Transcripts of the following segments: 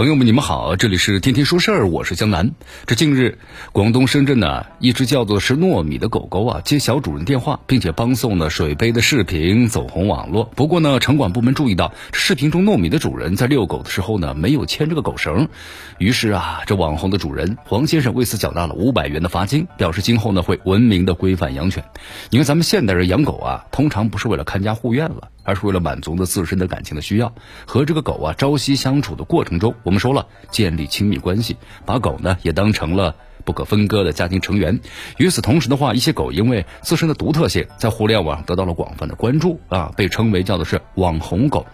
朋友们，你们好，这里是天天说事儿，我是江南。这近日，广东深圳呢，一只叫做是糯米的狗狗啊，接小主人电话，并且帮送了水杯的视频走红网络。不过呢，城管部门注意到，视频中糯米的主人在遛狗的时候呢，没有牵这个狗绳。于是啊，这网红的主人黄先生为此缴纳了五百元的罚金，表示今后呢会文明的规范养犬。你看，咱们现代人养狗啊，通常不是为了看家护院了。而是为了满足的自身的感情的需要，和这个狗啊朝夕相处的过程中，我们说了建立亲密关系，把狗呢也当成了不可分割的家庭成员。与此同时的话，一些狗因为自身的独特性，在互联网得到了广泛的关注啊，被称为叫的是网红狗。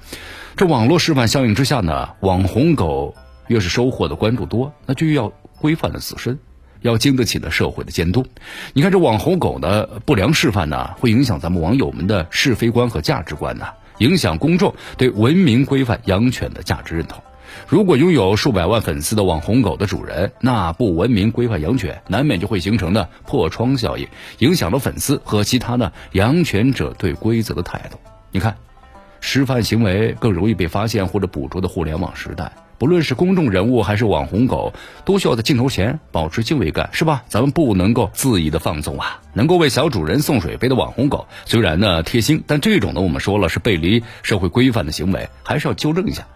这网络示范效应之下呢，网红狗越是收获的关注多，那就要规范了自身。要经得起呢社会的监督，你看这网红狗的不良示范呢，会影响咱们网友们的是非观和价值观呢，影响公众对文明规范养犬的价值认同。如果拥有数百万粉丝的网红狗的主人，那不文明规范养犬，难免就会形成的破窗效应，影响了粉丝和其他的养犬者对规则的态度。你看，示范行为更容易被发现或者捕捉的互联网时代。不论是公众人物还是网红狗，都需要在镜头前保持敬畏感，是吧？咱们不能够恣意的放纵啊！能够为小主人送水杯的网红狗，虽然呢贴心，但这种呢我们说了是背离社会规范的行为，还是要纠正一下。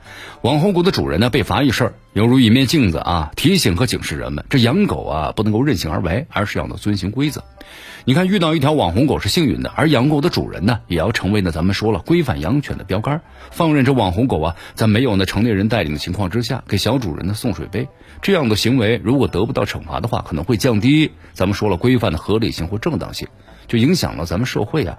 网红狗的主人呢被罚一事，犹如一面镜子啊，提醒和警示人们，这养狗啊不能够任性而为，而是要呢遵循规则。你看，遇到一条网红狗是幸运的，而养狗的主人呢，也要成为呢咱们说了规范养犬的标杆。放任这网红狗啊，在没有呢成年人带领的情况之下，给小主人呢送水杯，这样的行为如果得不到惩罚的话，可能会降低咱们说了规范的合理性或正正当性，就影响了咱们社会啊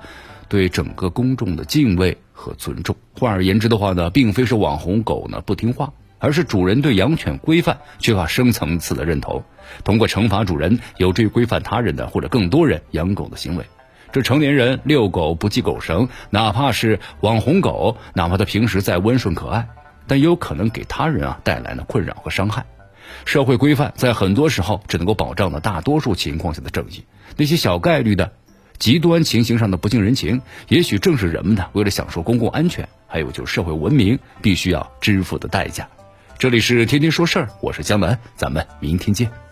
对整个公众的敬畏和尊重。换而言之的话呢，并非是网红狗呢不听话。而是主人对养犬规范缺乏深层次的认同，通过惩罚主人，有助于规范他人的或者更多人养狗的行为。这成年人遛狗不系狗绳，哪怕是网红狗，哪怕它平时再温顺可爱，但也有可能给他人啊带来呢困扰和伤害。社会规范在很多时候只能够保障了大多数情况下的正义，那些小概率的极端情形上的不近人情，也许正是人们呢为了享受公共安全，还有就是社会文明必须要支付的代价。这里是天天说事儿，我是江南，咱们明天见。